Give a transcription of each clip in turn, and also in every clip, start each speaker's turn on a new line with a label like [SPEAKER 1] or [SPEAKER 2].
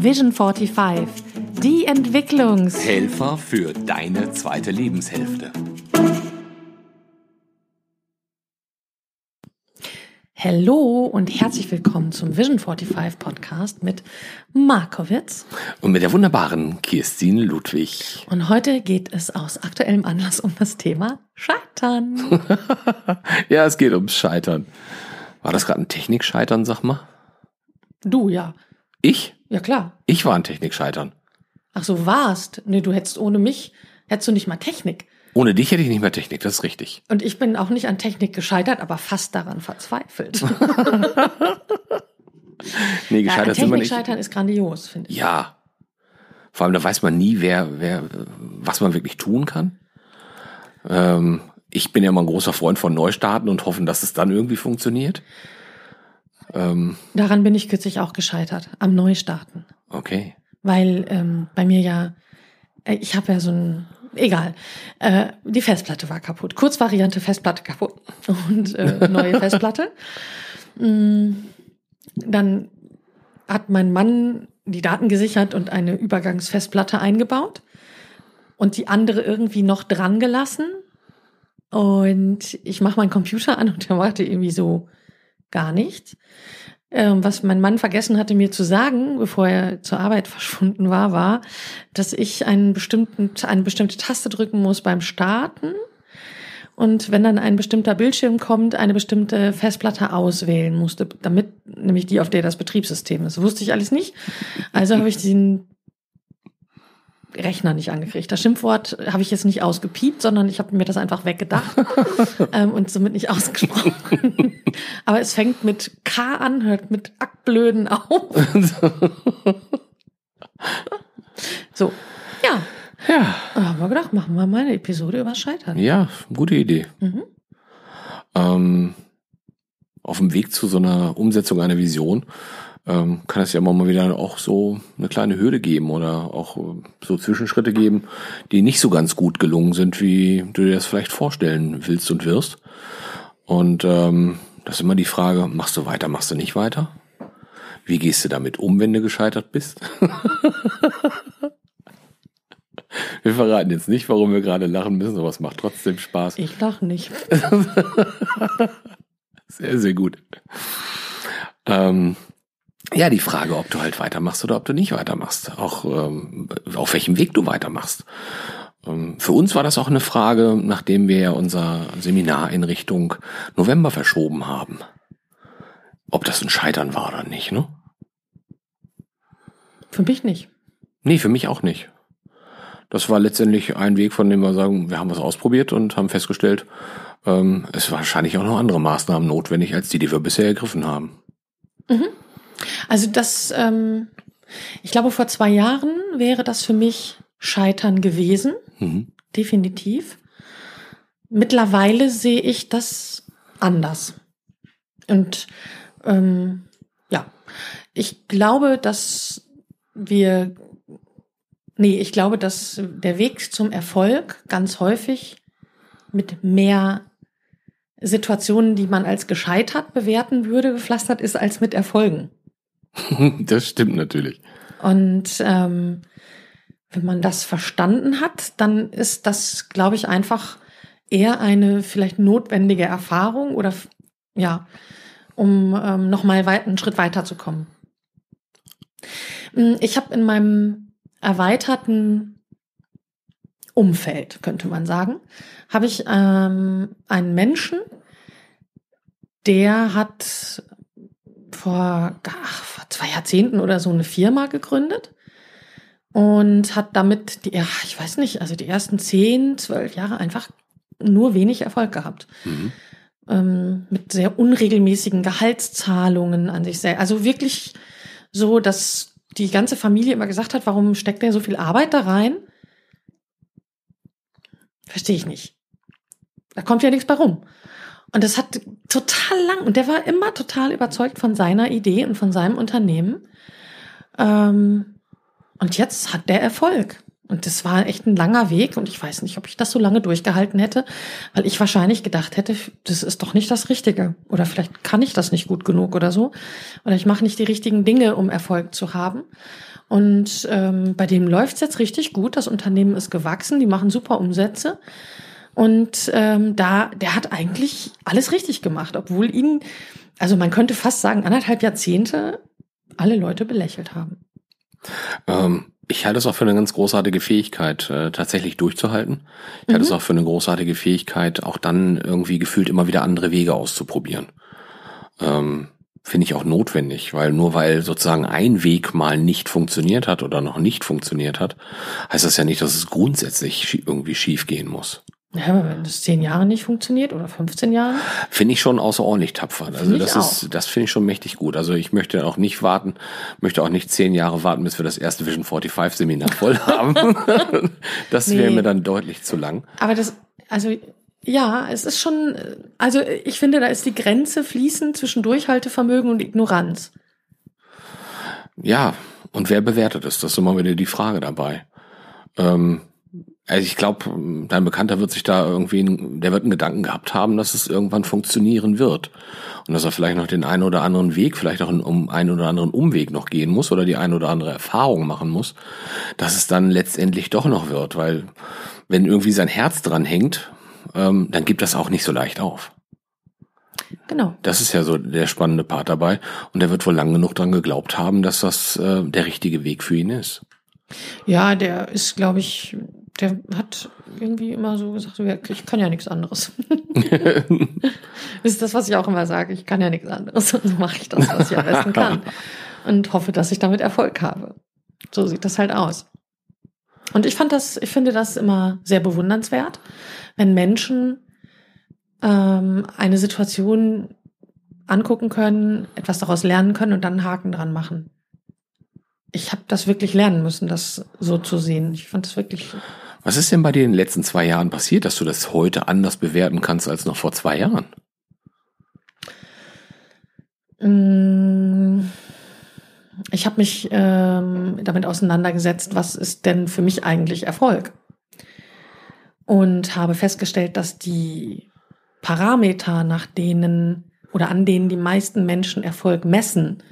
[SPEAKER 1] Vision 45, die Entwicklungs...
[SPEAKER 2] Helfer für deine zweite Lebenshälfte.
[SPEAKER 1] Hallo und herzlich willkommen zum Vision 45 Podcast mit Markowitz.
[SPEAKER 2] Und mit der wunderbaren Kirstin Ludwig.
[SPEAKER 1] Und heute geht es aus aktuellem Anlass um das Thema Scheitern.
[SPEAKER 2] ja, es geht ums Scheitern. War das gerade ein Technikscheitern, sag mal?
[SPEAKER 1] Du, ja.
[SPEAKER 2] Ich?
[SPEAKER 1] Ja, klar.
[SPEAKER 2] Ich war ein Technikscheitern.
[SPEAKER 1] Ach so, warst. Nee, du hättest ohne mich, hättest du nicht mal Technik.
[SPEAKER 2] Ohne dich hätte ich nicht mehr Technik, das ist richtig.
[SPEAKER 1] Und ich bin auch nicht an Technik gescheitert, aber fast daran verzweifelt.
[SPEAKER 2] nee, gescheitert
[SPEAKER 1] ja,
[SPEAKER 2] sind wir nicht.
[SPEAKER 1] scheitern ist grandios, finde ich.
[SPEAKER 2] Ja. Vor allem, da weiß man nie, wer, wer, was man wirklich tun kann. Ähm, ich bin ja mal ein großer Freund von Neustarten und hoffen, dass es dann irgendwie funktioniert.
[SPEAKER 1] Ähm, Daran bin ich kürzlich auch gescheitert, am Neustarten.
[SPEAKER 2] Okay.
[SPEAKER 1] Weil ähm, bei mir ja, äh, ich habe ja so ein, egal, äh, die Festplatte war kaputt. Kurzvariante Festplatte kaputt und äh, neue Festplatte. Mm, dann hat mein Mann die Daten gesichert und eine Übergangsfestplatte eingebaut und die andere irgendwie noch dran gelassen. Und ich mache meinen Computer an und der machte irgendwie so gar nichts. Ähm, was mein Mann vergessen hatte mir zu sagen, bevor er zur Arbeit verschwunden war, war, dass ich einen bestimmten, eine bestimmte Taste drücken muss beim Starten. Und wenn dann ein bestimmter Bildschirm kommt, eine bestimmte Festplatte auswählen musste, damit nämlich die, auf der das Betriebssystem ist. Wusste ich alles nicht. Also habe ich den Rechner nicht angekriegt. Das Schimpfwort habe ich jetzt nicht ausgepiept, sondern ich habe mir das einfach weggedacht ähm, und somit nicht ausgesprochen. Aber es fängt mit K an, hört mit Ackblöden auf. so, ja.
[SPEAKER 2] Ja.
[SPEAKER 1] Da haben wir gedacht, machen wir mal eine Episode über Scheitern.
[SPEAKER 2] Ja, gute Idee. Mhm. Ähm, auf dem Weg zu so einer Umsetzung einer Vision ähm, kann es ja immer mal wieder auch so eine kleine Hürde geben oder auch äh, so Zwischenschritte geben, die nicht so ganz gut gelungen sind, wie du dir das vielleicht vorstellen willst und wirst. Und ähm, das ist immer die Frage, machst du weiter, machst du nicht weiter? Wie gehst du damit um, wenn du gescheitert bist? wir verraten jetzt nicht, warum wir gerade lachen müssen, aber es macht trotzdem Spaß.
[SPEAKER 1] Ich lache nicht.
[SPEAKER 2] sehr, sehr gut. Ähm, ja, die Frage, ob du halt weitermachst oder ob du nicht weitermachst. Auch ähm, auf welchem Weg du weitermachst. Ähm, für uns war das auch eine Frage, nachdem wir ja unser Seminar in Richtung November verschoben haben. Ob das ein Scheitern war oder nicht, ne?
[SPEAKER 1] Für mich nicht.
[SPEAKER 2] Nee, für mich auch nicht. Das war letztendlich ein Weg, von dem wir sagen, wir haben was ausprobiert und haben festgestellt, ähm, es war wahrscheinlich auch noch andere Maßnahmen notwendig, als die, die wir bisher ergriffen haben.
[SPEAKER 1] Mhm. Also das, ähm, ich glaube, vor zwei Jahren wäre das für mich Scheitern gewesen. Mhm. Definitiv. Mittlerweile sehe ich das anders. Und ähm, ja, ich glaube, dass wir, nee, ich glaube, dass der Weg zum Erfolg ganz häufig mit mehr Situationen, die man als gescheitert bewerten würde, gepflastert ist, als mit Erfolgen.
[SPEAKER 2] das stimmt natürlich.
[SPEAKER 1] Und ähm, wenn man das verstanden hat, dann ist das, glaube ich, einfach eher eine vielleicht notwendige Erfahrung oder ja, um ähm, nochmal einen Schritt weiterzukommen. Hm, ich habe in meinem erweiterten Umfeld, könnte man sagen, habe ich ähm, einen Menschen, der hat vor, ach, vor zwei Jahrzehnten oder so eine Firma gegründet und hat damit die, ja, ich weiß nicht, also die ersten zehn, zwölf Jahre einfach nur wenig Erfolg gehabt. Mhm. Ähm, mit sehr unregelmäßigen Gehaltszahlungen an sich selbst. Also wirklich so, dass die ganze Familie immer gesagt hat, warum steckt der so viel Arbeit da rein? Verstehe ich nicht. Da kommt ja nichts bei rum. Und das hat total lang, und der war immer total überzeugt von seiner Idee und von seinem Unternehmen. Ähm, und jetzt hat der Erfolg. Und das war echt ein langer Weg und ich weiß nicht, ob ich das so lange durchgehalten hätte, weil ich wahrscheinlich gedacht hätte, das ist doch nicht das Richtige. Oder vielleicht kann ich das nicht gut genug oder so. Oder ich mache nicht die richtigen Dinge, um Erfolg zu haben. Und ähm, bei dem läuft's jetzt richtig gut. Das Unternehmen ist gewachsen, die machen super Umsätze. Und ähm, da, der hat eigentlich alles richtig gemacht, obwohl ihn, also man könnte fast sagen, anderthalb Jahrzehnte alle Leute belächelt haben.
[SPEAKER 2] Ähm, ich halte es auch für eine ganz großartige Fähigkeit, äh, tatsächlich durchzuhalten. Ich mhm. halte es auch für eine großartige Fähigkeit, auch dann irgendwie gefühlt immer wieder andere Wege auszuprobieren. Ähm, Finde ich auch notwendig, weil nur weil sozusagen ein Weg mal nicht funktioniert hat oder noch nicht funktioniert hat, heißt das ja nicht, dass es grundsätzlich irgendwie schief gehen muss.
[SPEAKER 1] Ja, aber wenn das zehn Jahre nicht funktioniert oder 15 Jahre?
[SPEAKER 2] Finde ich schon außerordentlich tapfer. Also das ist, das finde ich schon mächtig gut. Also ich möchte auch nicht warten, möchte auch nicht zehn Jahre warten, bis wir das erste Vision 45 Seminar voll haben. das nee. wäre mir dann deutlich zu lang.
[SPEAKER 1] Aber das, also ja, es ist schon, also ich finde, da ist die Grenze fließend zwischen Durchhaltevermögen und Ignoranz.
[SPEAKER 2] Ja, und wer bewertet es? Das ist immer wieder die Frage dabei. Ähm, also ich glaube, dein Bekannter wird sich da irgendwie, der wird einen Gedanken gehabt haben, dass es irgendwann funktionieren wird. Und dass er vielleicht noch den einen oder anderen Weg, vielleicht auch um einen oder anderen Umweg noch gehen muss oder die eine oder andere Erfahrung machen muss, dass es dann letztendlich doch noch wird. Weil wenn irgendwie sein Herz dran hängt, ähm, dann gibt das auch nicht so leicht auf.
[SPEAKER 1] Genau.
[SPEAKER 2] Das ist ja so der spannende Part dabei. Und er wird wohl lang genug dran geglaubt haben, dass das äh, der richtige Weg für ihn ist.
[SPEAKER 1] Ja, der ist, glaube ich, der hat irgendwie immer so gesagt, ich kann ja nichts anderes. das ist das, was ich auch immer sage. Ich kann ja nichts anderes. Und so mache ich das, was ich am besten kann. Und hoffe, dass ich damit Erfolg habe. So sieht das halt aus. Und ich fand das, ich finde das immer sehr bewundernswert, wenn Menschen ähm, eine Situation angucken können, etwas daraus lernen können und dann einen Haken dran machen. Ich habe das wirklich lernen müssen, das so zu sehen. Ich fand das wirklich
[SPEAKER 2] was ist denn bei dir in den letzten zwei Jahren passiert, dass du das heute anders bewerten kannst als noch vor zwei Jahren?
[SPEAKER 1] Mm, ich habe mich ähm, damit auseinandergesetzt, was ist denn für mich eigentlich Erfolg? Und habe festgestellt, dass die Parameter, nach denen oder an denen die meisten Menschen Erfolg messen,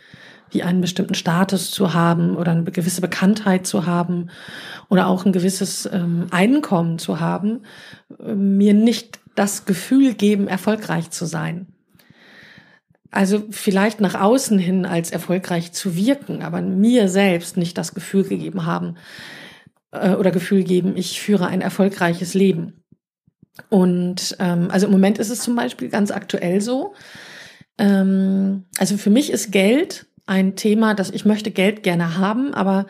[SPEAKER 1] wie einen bestimmten Status zu haben oder eine gewisse Bekanntheit zu haben oder auch ein gewisses ähm, Einkommen zu haben, äh, mir nicht das Gefühl geben, erfolgreich zu sein. Also vielleicht nach außen hin als erfolgreich zu wirken, aber mir selbst nicht das Gefühl gegeben haben äh, oder Gefühl geben, ich führe ein erfolgreiches Leben. Und ähm, also im Moment ist es zum Beispiel ganz aktuell so. Ähm, also für mich ist Geld ein Thema, dass ich möchte Geld gerne haben, aber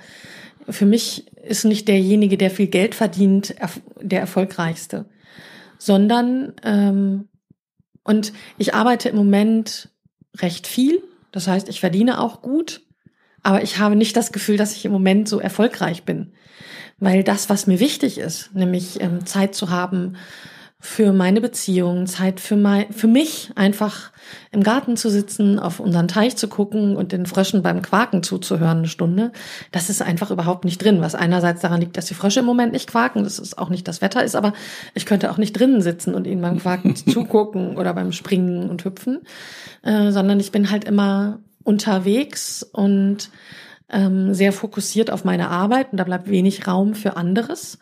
[SPEAKER 1] für mich ist nicht derjenige, der viel Geld verdient, der erfolgreichste, sondern ähm, und ich arbeite im Moment recht viel. Das heißt, ich verdiene auch gut, aber ich habe nicht das Gefühl, dass ich im Moment so erfolgreich bin, weil das, was mir wichtig ist, nämlich ähm, Zeit zu haben, für meine Beziehung, Zeit für, mein, für mich, einfach im Garten zu sitzen, auf unseren Teich zu gucken und den Fröschen beim Quaken zuzuhören eine Stunde. Das ist einfach überhaupt nicht drin, was einerseits daran liegt, dass die Frösche im Moment nicht quaken, das ist auch nicht das Wetter ist, aber ich könnte auch nicht drinnen sitzen und ihnen beim Quaken zugucken oder beim Springen und Hüpfen, äh, sondern ich bin halt immer unterwegs und ähm, sehr fokussiert auf meine Arbeit und da bleibt wenig Raum für anderes.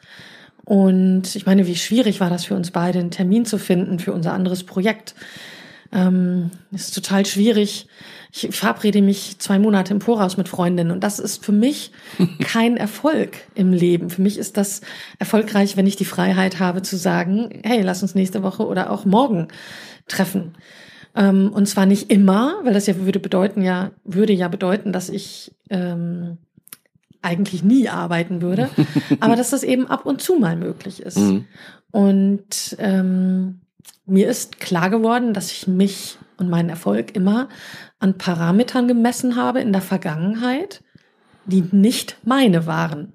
[SPEAKER 1] Und ich meine, wie schwierig war das für uns beide, einen Termin zu finden für unser anderes Projekt. Ähm, ist total schwierig. Ich verabrede mich zwei Monate im Voraus mit Freundinnen und das ist für mich kein Erfolg im Leben. Für mich ist das erfolgreich, wenn ich die Freiheit habe zu sagen, hey, lass uns nächste Woche oder auch morgen treffen. Ähm, und zwar nicht immer, weil das ja würde bedeuten ja, würde ja bedeuten, dass ich ähm, eigentlich nie arbeiten würde, aber dass das eben ab und zu mal möglich ist. Mhm. Und ähm, mir ist klar geworden, dass ich mich und meinen Erfolg immer an Parametern gemessen habe in der Vergangenheit, die nicht meine waren.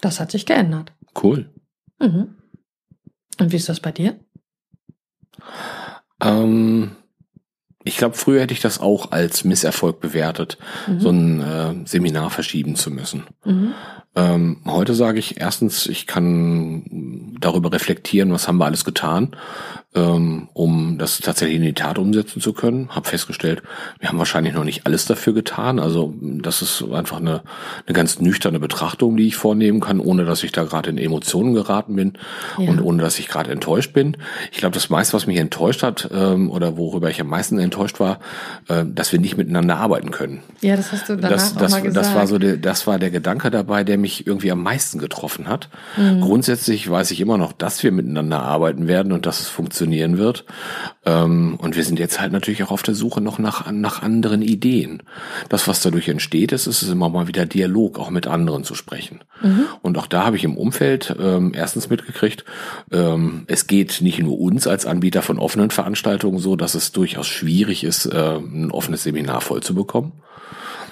[SPEAKER 1] Das hat sich geändert.
[SPEAKER 2] Cool.
[SPEAKER 1] Mhm. Und wie ist das bei dir?
[SPEAKER 2] Ähm, ich glaube, früher hätte ich das auch als Misserfolg bewertet, mhm. so ein äh, Seminar verschieben zu müssen. Mhm. Ähm, heute sage ich erstens, ich kann darüber reflektieren, was haben wir alles getan, ähm, um das tatsächlich in die Tat umsetzen zu können. Hab festgestellt, wir haben wahrscheinlich noch nicht alles dafür getan. Also das ist einfach eine, eine ganz nüchterne Betrachtung, die ich vornehmen kann, ohne dass ich da gerade in Emotionen geraten bin ja. und ohne dass ich gerade enttäuscht bin. Ich glaube, das meiste, was mich enttäuscht hat ähm, oder worüber ich am meisten enttäuscht war, äh, dass wir nicht miteinander arbeiten können.
[SPEAKER 1] Ja, das hast du danach
[SPEAKER 2] das, das,
[SPEAKER 1] auch mal gesagt.
[SPEAKER 2] Das war so, der, das war der Gedanke dabei, der mich irgendwie am meisten getroffen hat. Mhm. Grundsätzlich weiß ich immer noch, dass wir miteinander arbeiten werden und dass es funktionieren wird. Ähm, und wir sind jetzt halt natürlich auch auf der Suche noch nach, nach anderen Ideen. Das, was dadurch entsteht, ist, ist immer mal wieder Dialog, auch mit anderen zu sprechen. Mhm. Und auch da habe ich im Umfeld ähm, erstens mitgekriegt, ähm, es geht nicht nur uns als Anbieter von offenen Veranstaltungen so, dass es durchaus schwierig ist, äh, ein offenes Seminar voll zu bekommen.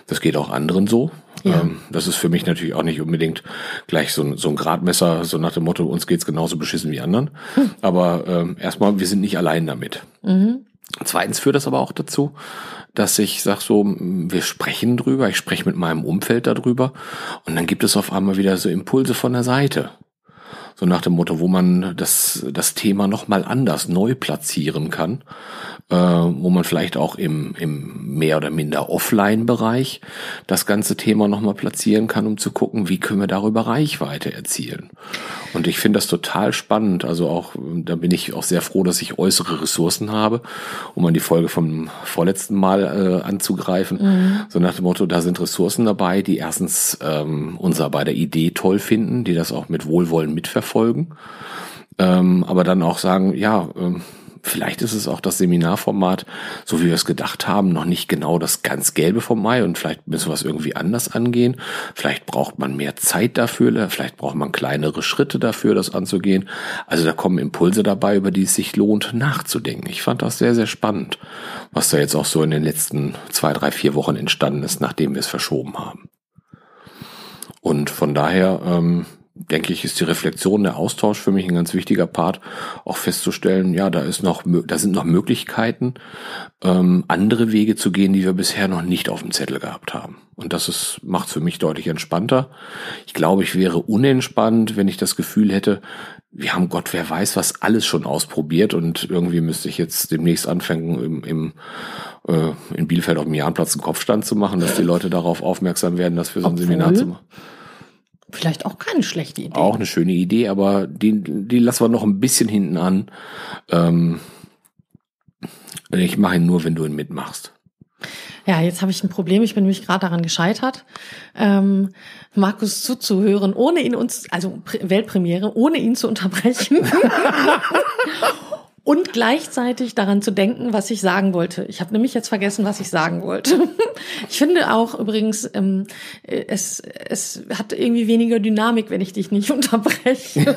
[SPEAKER 2] Das geht auch anderen so. Ja. Ähm, das ist für mich natürlich auch nicht unbedingt gleich so ein, so ein Gradmesser, so nach dem Motto, uns geht's genauso beschissen wie anderen. Hm. Aber ähm, erstmal, wir sind nicht allein damit. Mhm. Zweitens führt das aber auch dazu, dass ich sage so, wir sprechen drüber, ich spreche mit meinem Umfeld darüber und dann gibt es auf einmal wieder so Impulse von der Seite. So nach dem Motto, wo man das, das Thema nochmal anders neu platzieren kann äh, wo man vielleicht auch im, im mehr oder minder Offline-Bereich das ganze Thema nochmal platzieren kann, um zu gucken, wie können wir darüber Reichweite erzielen. Und ich finde das total spannend. Also auch, da bin ich auch sehr froh, dass ich äußere Ressourcen habe, um an die Folge vom vorletzten Mal äh, anzugreifen. Mhm. So nach dem Motto, da sind Ressourcen dabei, die erstens ähm, unser bei der Idee toll finden, die das auch mit Wohlwollen mitverfolgen. Ähm, aber dann auch sagen, ja, ähm, Vielleicht ist es auch das Seminarformat, so wie wir es gedacht haben, noch nicht genau das ganz Gelbe vom Mai und vielleicht müssen wir es irgendwie anders angehen. Vielleicht braucht man mehr Zeit dafür, vielleicht braucht man kleinere Schritte dafür, das anzugehen. Also da kommen Impulse dabei, über die es sich lohnt, nachzudenken. Ich fand das sehr, sehr spannend, was da jetzt auch so in den letzten zwei, drei, vier Wochen entstanden ist, nachdem wir es verschoben haben. Und von daher, ähm, denke ich, ist die Reflexion, der Austausch für mich ein ganz wichtiger Part, auch festzustellen, ja, da ist noch, da sind noch Möglichkeiten, ähm, andere Wege zu gehen, die wir bisher noch nicht auf dem Zettel gehabt haben. Und das ist, macht für mich deutlich entspannter. Ich glaube, ich wäre unentspannt, wenn ich das Gefühl hätte, wir haben Gott, wer weiß, was alles schon ausprobiert und irgendwie müsste ich jetzt demnächst anfangen, im, im äh, in Bielefeld auf dem Jahnplatz einen Kopfstand zu machen, dass die Leute darauf aufmerksam werden, dass wir so ein Obwohl? Seminar zu machen.
[SPEAKER 1] Vielleicht auch keine schlechte Idee.
[SPEAKER 2] Auch eine schöne Idee, aber die, die lassen wir noch ein bisschen hinten an. Ähm, ich mache ihn nur, wenn du ihn mitmachst.
[SPEAKER 1] Ja, jetzt habe ich ein Problem. Ich bin nämlich gerade daran gescheitert, ähm, Markus zuzuhören, ohne ihn uns, also Weltpremiere, ohne ihn zu unterbrechen. und gleichzeitig daran zu denken, was ich sagen wollte. Ich habe nämlich jetzt vergessen, was ich sagen wollte. Ich finde auch übrigens, ähm, es, es hat irgendwie weniger Dynamik, wenn ich dich nicht unterbreche.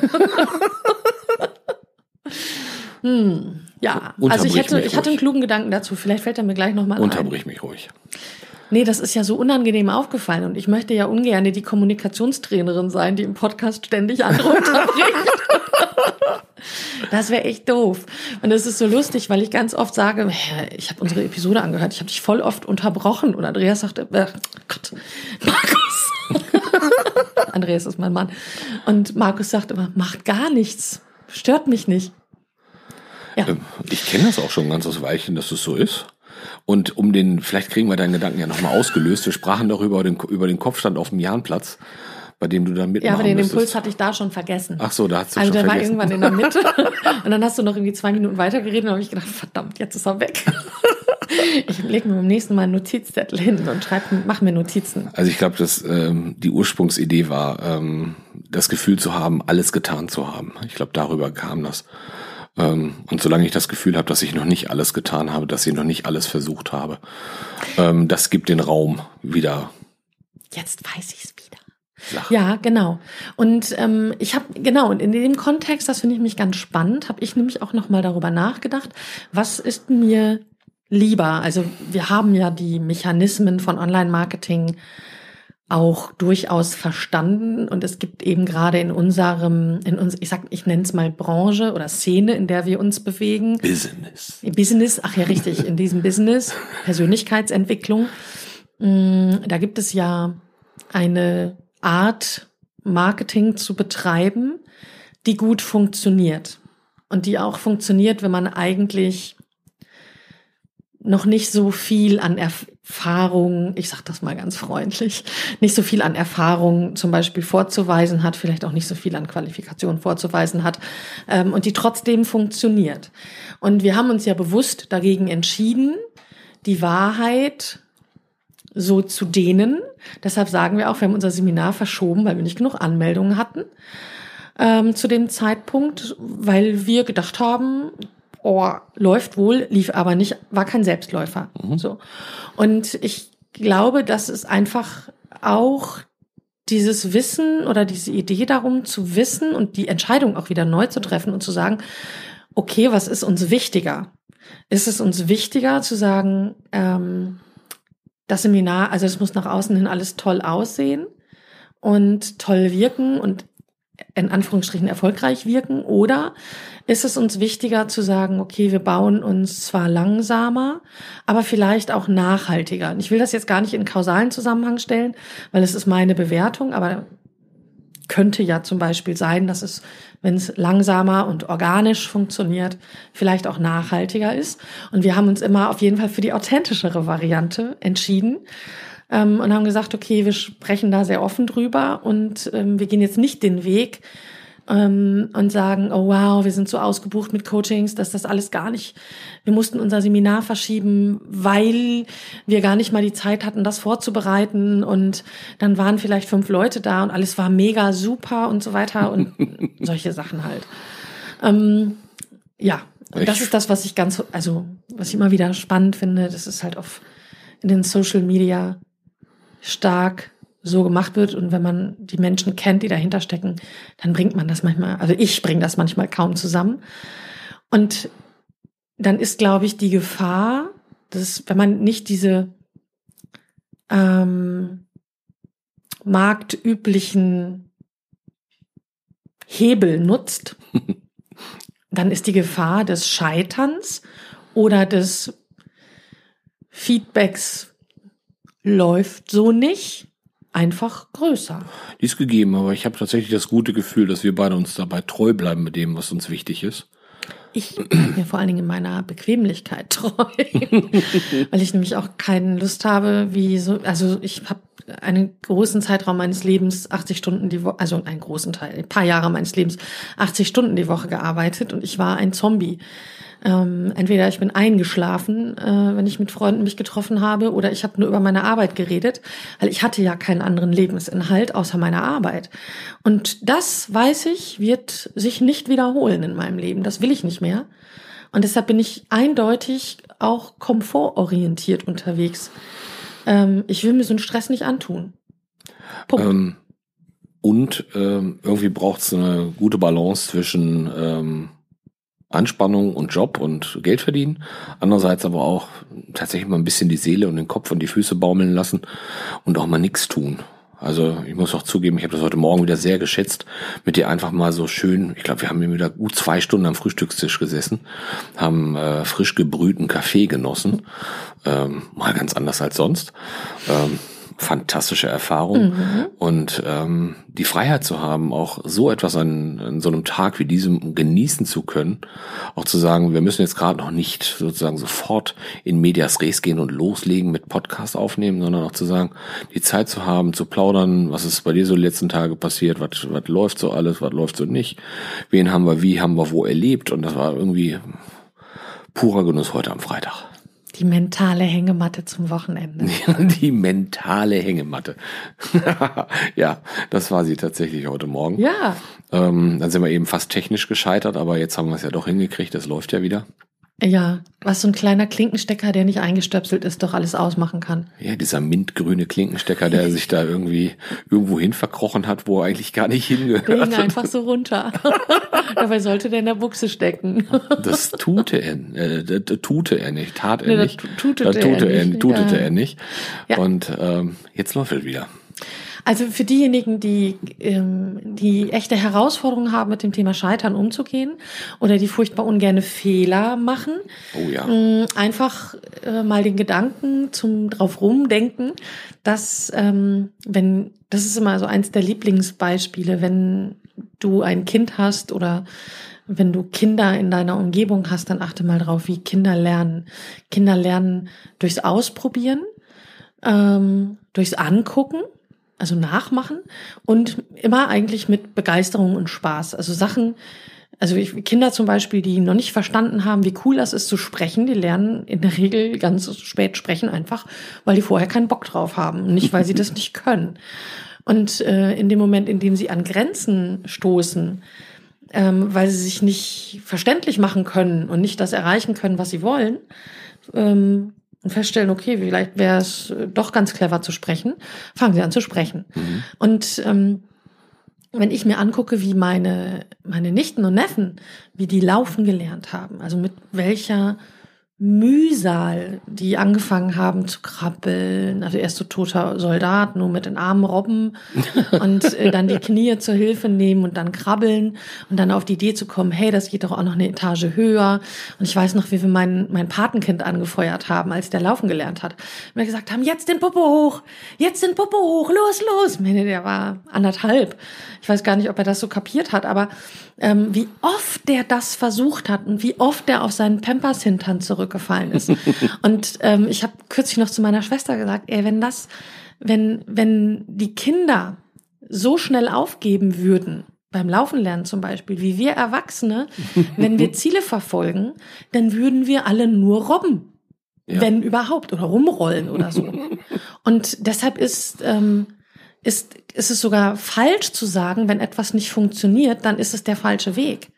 [SPEAKER 1] hm, ja, also ich, hätte, ich hatte einen klugen Gedanken dazu. Vielleicht fällt er mir gleich nochmal
[SPEAKER 2] ein. Unterbrich mich ruhig.
[SPEAKER 1] Nee, das ist ja so unangenehm aufgefallen und ich möchte ja ungern die Kommunikationstrainerin sein, die im Podcast ständig andere unterbricht. Das wäre echt doof. Und das ist so lustig, weil ich ganz oft sage, ich habe unsere Episode angehört, ich habe dich voll oft unterbrochen. Und Andreas sagte, äh, Gott, Markus. Andreas ist mein Mann. Und Markus sagt immer, macht gar nichts. Stört mich nicht.
[SPEAKER 2] Ja. Ähm, ich kenne das auch schon ganz aus Weichen, dass es so ist. Und um den, vielleicht kriegen wir deinen Gedanken ja nochmal ausgelöst. Wir sprachen darüber über den Kopfstand auf dem Jahnplatz bei dem du dann mitmachen
[SPEAKER 1] Ja, aber den
[SPEAKER 2] müsstest.
[SPEAKER 1] Impuls hatte ich da schon vergessen.
[SPEAKER 2] Ach so, da hast du
[SPEAKER 1] also
[SPEAKER 2] schon
[SPEAKER 1] der
[SPEAKER 2] vergessen.
[SPEAKER 1] war irgendwann in der Mitte und dann hast du noch irgendwie zwei Minuten weitergeredet und habe ich gedacht, verdammt, jetzt ist er weg. ich lege mir beim nächsten Mal einen Notizzettel hin und schreibe, mach mir Notizen.
[SPEAKER 2] Also ich glaube, dass ähm, die Ursprungsidee war, ähm, das Gefühl zu haben, alles getan zu haben. Ich glaube, darüber kam das. Ähm, und solange ich das Gefühl habe, dass ich noch nicht alles getan habe, dass ich noch nicht alles versucht habe, ähm, das gibt den Raum wieder.
[SPEAKER 1] Jetzt weiß ich es wieder. Sache. Ja, genau. Und ähm, ich habe genau und in dem Kontext, das finde ich mich ganz spannend, habe ich nämlich auch noch mal darüber nachgedacht, was ist mir lieber? Also wir haben ja die Mechanismen von Online-Marketing auch durchaus verstanden und es gibt eben gerade in unserem, in uns, ich sag, ich nenne es mal Branche oder Szene, in der wir uns bewegen.
[SPEAKER 2] Business.
[SPEAKER 1] Business, ach ja, richtig, in diesem Business, Persönlichkeitsentwicklung. Mm, da gibt es ja eine Art Marketing zu betreiben, die gut funktioniert. Und die auch funktioniert, wenn man eigentlich noch nicht so viel an Erfahrung, ich sage das mal ganz freundlich, nicht so viel an Erfahrung zum Beispiel vorzuweisen hat, vielleicht auch nicht so viel an Qualifikation vorzuweisen hat ähm, und die trotzdem funktioniert. Und wir haben uns ja bewusst dagegen entschieden, die Wahrheit so zu dehnen. Deshalb sagen wir auch, wir haben unser Seminar verschoben, weil wir nicht genug Anmeldungen hatten ähm, zu dem Zeitpunkt, weil wir gedacht haben, oh, läuft wohl, lief aber nicht, war kein Selbstläufer. Mhm. So. Und ich glaube, dass es einfach auch dieses Wissen oder diese Idee darum zu wissen und die Entscheidung auch wieder neu zu treffen und zu sagen, okay, was ist uns wichtiger? Ist es uns wichtiger zu sagen, ähm, das Seminar, also es muss nach außen hin alles toll aussehen und toll wirken und in Anführungsstrichen erfolgreich wirken? Oder ist es uns wichtiger zu sagen, okay, wir bauen uns zwar langsamer, aber vielleicht auch nachhaltiger? Und ich will das jetzt gar nicht in kausalen Zusammenhang stellen, weil es ist meine Bewertung, aber könnte ja zum Beispiel sein, dass es, wenn es langsamer und organisch funktioniert, vielleicht auch nachhaltiger ist. Und wir haben uns immer auf jeden Fall für die authentischere Variante entschieden ähm, und haben gesagt, okay, wir sprechen da sehr offen drüber und ähm, wir gehen jetzt nicht den Weg ähm, und sagen, oh wow, wir sind so ausgebucht mit Coachings, dass das alles gar nicht, wir mussten unser Seminar verschieben, weil wir gar nicht mal die Zeit hatten, das vorzubereiten. Und dann waren vielleicht fünf Leute da und alles war mega super und so weiter und solche Sachen halt. Ähm, ja, und das ist das, was ich ganz, also was ich immer wieder spannend finde, das ist halt auf in den Social Media stark so gemacht wird und wenn man die Menschen kennt, die dahinter stecken, dann bringt man das manchmal, also ich bringe das manchmal kaum zusammen. Und dann ist, glaube ich, die Gefahr, dass wenn man nicht diese ähm, marktüblichen Hebel nutzt, dann ist die Gefahr des Scheiterns oder des Feedbacks läuft so nicht, einfach größer.
[SPEAKER 2] Die ist gegeben, aber ich habe tatsächlich das gute Gefühl, dass wir beide uns dabei treu bleiben mit dem, was uns wichtig ist.
[SPEAKER 1] Ich bin mir vor allen Dingen in meiner Bequemlichkeit treu, weil ich nämlich auch keine Lust habe, wie so, also ich habe einen großen Zeitraum meines Lebens, 80 Stunden die Woche, also einen großen Teil, ein paar Jahre meines Lebens, 80 Stunden die Woche gearbeitet und ich war ein Zombie. Ähm, entweder ich bin eingeschlafen, äh, wenn ich mit Freunden mich getroffen habe, oder ich habe nur über meine Arbeit geredet, weil ich hatte ja keinen anderen Lebensinhalt außer meiner Arbeit. Und das, weiß ich, wird sich nicht wiederholen in meinem Leben. Das will ich nicht mehr. Und deshalb bin ich eindeutig auch komfortorientiert unterwegs. Ähm, ich will mir so einen Stress nicht antun.
[SPEAKER 2] Punkt. Ähm, und ähm, irgendwie braucht es eine gute Balance zwischen ähm, Anspannung und Job und Geld verdienen. Andererseits aber auch tatsächlich mal ein bisschen die Seele und den Kopf und die Füße baumeln lassen und auch mal nichts tun. Also ich muss auch zugeben, ich habe das heute Morgen wieder sehr geschätzt, mit dir einfach mal so schön, ich glaube, wir haben hier wieder gut zwei Stunden am Frühstückstisch gesessen, haben äh, frisch gebrühten Kaffee genossen, ähm, mal ganz anders als sonst. Ähm, fantastische Erfahrung. Mhm. Und ähm, die Freiheit zu haben, auch so etwas an, an so einem Tag wie diesem genießen zu können, auch zu sagen, wir müssen jetzt gerade noch nicht sozusagen sofort in Medias Res gehen und loslegen mit Podcast aufnehmen, sondern auch zu sagen, die Zeit zu haben, zu plaudern, was ist bei dir so die letzten Tage passiert, was, was läuft so alles, was läuft so nicht, wen haben wir wie, haben wir wo erlebt und das war irgendwie purer Genuss heute am Freitag.
[SPEAKER 1] Die mentale Hängematte zum Wochenende.
[SPEAKER 2] Die mentale Hängematte. ja, das war sie tatsächlich heute Morgen.
[SPEAKER 1] Ja.
[SPEAKER 2] Ähm, dann sind wir eben fast technisch gescheitert, aber jetzt haben wir es ja doch hingekriegt, das läuft ja wieder.
[SPEAKER 1] Ja, was so ein kleiner Klinkenstecker, der nicht eingestöpselt ist, doch alles ausmachen kann.
[SPEAKER 2] Ja, dieser mintgrüne Klinkenstecker, der sich da irgendwie irgendwo hin verkrochen hat, wo er eigentlich gar nicht hingehört. Der
[SPEAKER 1] hing einfach so runter. Dabei sollte der in der Buchse stecken.
[SPEAKER 2] das tute er, äh, tute er nicht, tat er nee, nicht.
[SPEAKER 1] Das tutete, das tute er,
[SPEAKER 2] er,
[SPEAKER 1] nicht.
[SPEAKER 2] tutete ja. er nicht. Ja. Und ähm, jetzt läuft er wieder.
[SPEAKER 1] Also für diejenigen, die ähm, die echte Herausforderungen haben, mit dem Thema Scheitern umzugehen oder die furchtbar ungerne Fehler machen,
[SPEAKER 2] Oh ja.
[SPEAKER 1] mh, einfach äh, mal den Gedanken zum drauf rumdenken, dass ähm, wenn das ist immer so eins der Lieblingsbeispiele, wenn du ein Kind hast oder wenn du Kinder in deiner Umgebung hast, dann achte mal drauf, wie Kinder lernen. Kinder lernen durchs Ausprobieren, ähm, durchs Angucken, also nachmachen und immer eigentlich mit Begeisterung und Spaß. Also Sachen, also ich, Kinder zum Beispiel, die noch nicht verstanden haben, wie cool das ist zu sprechen, die lernen in der Regel ganz spät sprechen einfach, weil die vorher keinen Bock drauf haben, nicht weil sie das nicht können. Und äh, in dem Moment, in dem sie an Grenzen stoßen, ähm, weil sie sich nicht verständlich machen können und nicht das erreichen können, was sie wollen, ähm, und feststellen, okay, vielleicht wäre es äh, doch ganz clever zu sprechen, fangen sie an zu sprechen. Und ähm, wenn ich mir angucke, wie meine, meine Nichten und Neffen, wie die laufen gelernt haben, also mit welcher Mühsal, die angefangen haben zu krabbeln, also erst so toter Soldat, nur mit den Armen robben und äh, dann die Knie zur Hilfe nehmen und dann krabbeln und dann auf die Idee zu kommen, hey, das geht doch auch noch eine Etage höher. Und ich weiß noch, wie wir mein, mein Patenkind angefeuert haben, als der laufen gelernt hat. Und wir gesagt haben, jetzt den Popo hoch, jetzt den Popo hoch, los, los. Meine, der war anderthalb. Ich weiß gar nicht, ob er das so kapiert hat, aber ähm, wie oft der das versucht hat und wie oft der auf seinen Pampers-Hintern zurückgefallen ist. und ähm, ich habe kürzlich noch zu meiner Schwester gesagt, ey, wenn das, wenn, wenn die Kinder so schnell aufgeben würden, beim Laufen lernen zum Beispiel, wie wir Erwachsene, wenn wir Ziele verfolgen, dann würden wir alle nur robben.
[SPEAKER 2] Ja.
[SPEAKER 1] Wenn überhaupt, oder rumrollen oder so. Und deshalb ist, ähm, ist, ist es sogar falsch zu sagen, wenn etwas nicht funktioniert, dann ist es der falsche Weg.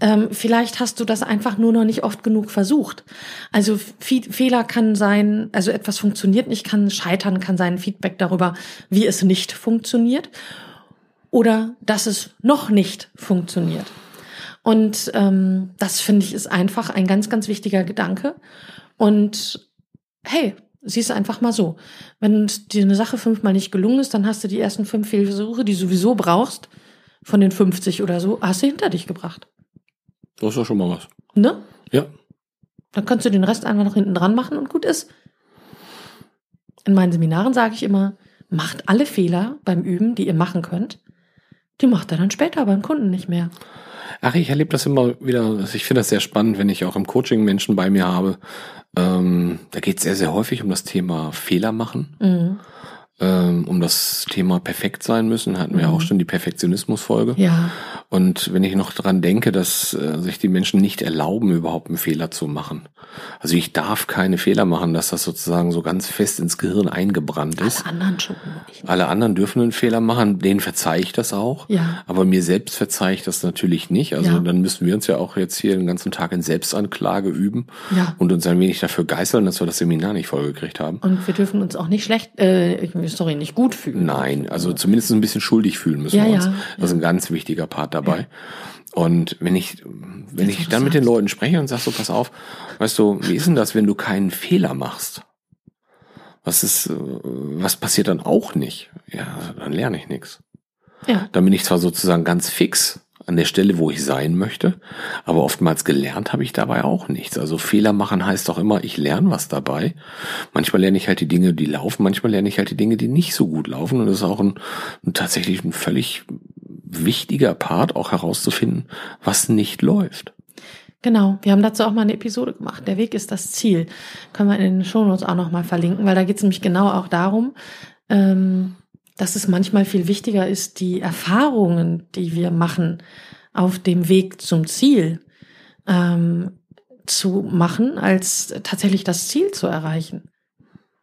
[SPEAKER 1] Ähm, vielleicht hast du das einfach nur noch nicht oft genug versucht. Also Fe Fehler kann sein, also etwas funktioniert nicht, kann scheitern, kann sein Feedback darüber, wie es nicht funktioniert oder dass es noch nicht funktioniert. Und ähm, das finde ich ist einfach ein ganz, ganz wichtiger Gedanke. Und hey, siehst einfach mal so. Wenn dir eine Sache fünfmal nicht gelungen ist, dann hast du die ersten fünf Fehlversuche, die du sowieso brauchst, von den 50 oder so, hast du hinter dich gebracht.
[SPEAKER 2] Das ist doch schon mal was.
[SPEAKER 1] Ne?
[SPEAKER 2] Ja.
[SPEAKER 1] Dann kannst du den Rest einfach noch hinten dran machen und gut ist. In meinen Seminaren sage ich immer, macht alle Fehler beim Üben, die ihr machen könnt. Die macht ihr dann später beim Kunden nicht mehr.
[SPEAKER 2] Ach, ich erlebe das immer wieder. also Ich finde das sehr spannend, wenn ich auch im Coaching Menschen bei mir habe. Ähm, da geht es sehr, sehr häufig um das Thema Fehler machen,
[SPEAKER 1] Mhm.
[SPEAKER 2] ähm, um das Thema perfekt sein müssen. Hatten wir
[SPEAKER 1] Mhm.
[SPEAKER 2] auch schon die Perfektionismus-Folge.
[SPEAKER 1] Ja,
[SPEAKER 2] Und wenn ich noch dran denke, dass äh, sich die Menschen nicht erlauben, überhaupt einen Fehler zu machen. Also ich darf keine Fehler machen, dass das sozusagen so ganz fest ins Gehirn eingebrannt ist.
[SPEAKER 1] alle anderen schon.
[SPEAKER 2] Alle anderen dürfen einen Fehler machen, denen verzeihe ich das auch.
[SPEAKER 1] Ja.
[SPEAKER 2] Aber mir selbst verzeihe ich das natürlich nicht. Also
[SPEAKER 1] Ja.
[SPEAKER 2] dann müssen wir uns ja auch jetzt hier den ganzen Tag in Selbstanklage üben
[SPEAKER 1] Ja.
[SPEAKER 2] und uns ein wenig dafür geißeln, dass wir das Seminar nicht vollgekriegt haben.
[SPEAKER 1] Und wir dürfen uns auch nicht schlecht, äh, sorry, nicht gut fühlen.
[SPEAKER 2] Nein, also zumindest ein bisschen schuldig fühlen müssen
[SPEAKER 1] Ja,
[SPEAKER 2] wir uns.
[SPEAKER 1] ja,
[SPEAKER 2] Das ist ein ganz wichtiger Part dabei. Und wenn ich, wenn ich dann mit den. Leuten spreche und sag so, pass auf, weißt du, wie ist denn das, wenn du keinen Fehler machst? Was ist, äh, was passiert dann auch nicht? Ja, dann lerne ich nichts.
[SPEAKER 1] Ja.
[SPEAKER 2] Dann bin ich zwar sozusagen ganz fix an der Stelle, wo ich sein möchte, aber oftmals gelernt habe ich dabei auch nichts. Also Fehler machen heißt auch immer, ich lerne was dabei. Manchmal lerne ich halt die Dinge, die laufen, manchmal lerne ich halt die Dinge, die nicht so gut laufen. Und das ist auch ein, ein tatsächlich ein völlig wichtiger Part, auch herauszufinden, was nicht läuft.
[SPEAKER 1] Genau, wir haben dazu auch mal eine Episode gemacht. Der Weg ist das Ziel. Können wir in den Shownotes auch nochmal verlinken, weil da geht es nämlich genau auch darum, ähm, dass es manchmal viel wichtiger ist, die Erfahrungen, die wir machen auf dem Weg zum Ziel, ähm, zu machen, als tatsächlich das Ziel zu erreichen.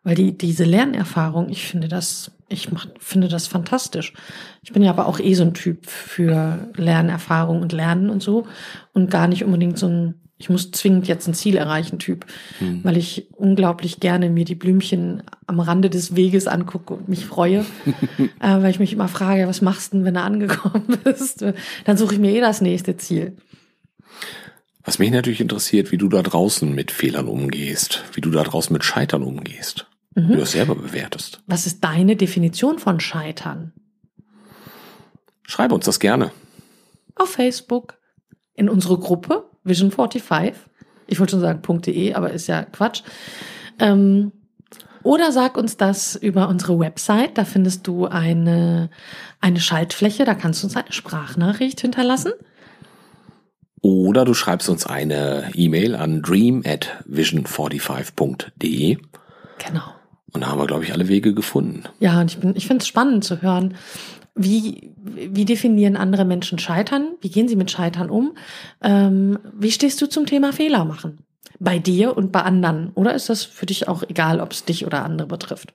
[SPEAKER 1] Weil die, diese Lernerfahrung, ich finde das, ich mach, finde das fantastisch. Ich bin ja aber auch eh so ein Typ für Lernerfahrung und Lernen und so und gar nicht unbedingt so ein, ich muss zwingend jetzt ein Ziel erreichen Typ,
[SPEAKER 2] Hm.
[SPEAKER 1] weil ich unglaublich gerne mir die Blümchen am Rande des Weges angucke und mich freue, äh, weil ich mich immer frage, was machst du denn, wenn du angekommen bist? Dann suche ich mir eh das nächste Ziel.
[SPEAKER 2] Was mich natürlich interessiert, wie du da draußen mit Fehlern umgehst, wie du da draußen mit Scheitern umgehst. Wie du es selber bewertest.
[SPEAKER 1] Was ist deine Definition von Scheitern?
[SPEAKER 2] Schreibe uns das gerne.
[SPEAKER 1] Auf Facebook, in unsere Gruppe Vision 45. Ich wollte schon sagen .de, aber ist ja Quatsch. Ähm, oder sag uns das über unsere Website. Da findest du eine, eine Schaltfläche. Da kannst du uns eine Sprachnachricht hinterlassen.
[SPEAKER 2] Oder du schreibst uns eine E-Mail an dream at vision45.de.
[SPEAKER 1] Genau.
[SPEAKER 2] Und da haben wir, glaube ich, alle Wege gefunden.
[SPEAKER 1] Ja, und ich, bin, ich finde es spannend zu hören, wie, wie definieren andere Menschen Scheitern? Wie gehen sie mit Scheitern um? Ähm, wie stehst du zum Thema Fehler machen? Bei dir und bei anderen? Oder ist das für dich auch egal, ob es dich oder andere betrifft?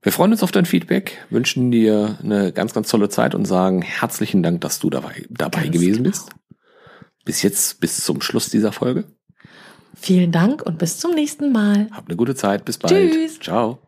[SPEAKER 2] Wir freuen uns auf dein Feedback, wünschen dir eine ganz, ganz tolle Zeit und sagen herzlichen Dank, dass du dabei, dabei
[SPEAKER 1] Ganz
[SPEAKER 2] gewesen
[SPEAKER 1] genau.
[SPEAKER 2] bist. Bis jetzt, bis zum Schluss dieser Folge.
[SPEAKER 1] Vielen Dank und bis zum nächsten Mal.
[SPEAKER 2] Habt eine gute Zeit. Bis bald.
[SPEAKER 1] Tschüss.
[SPEAKER 2] Ciao.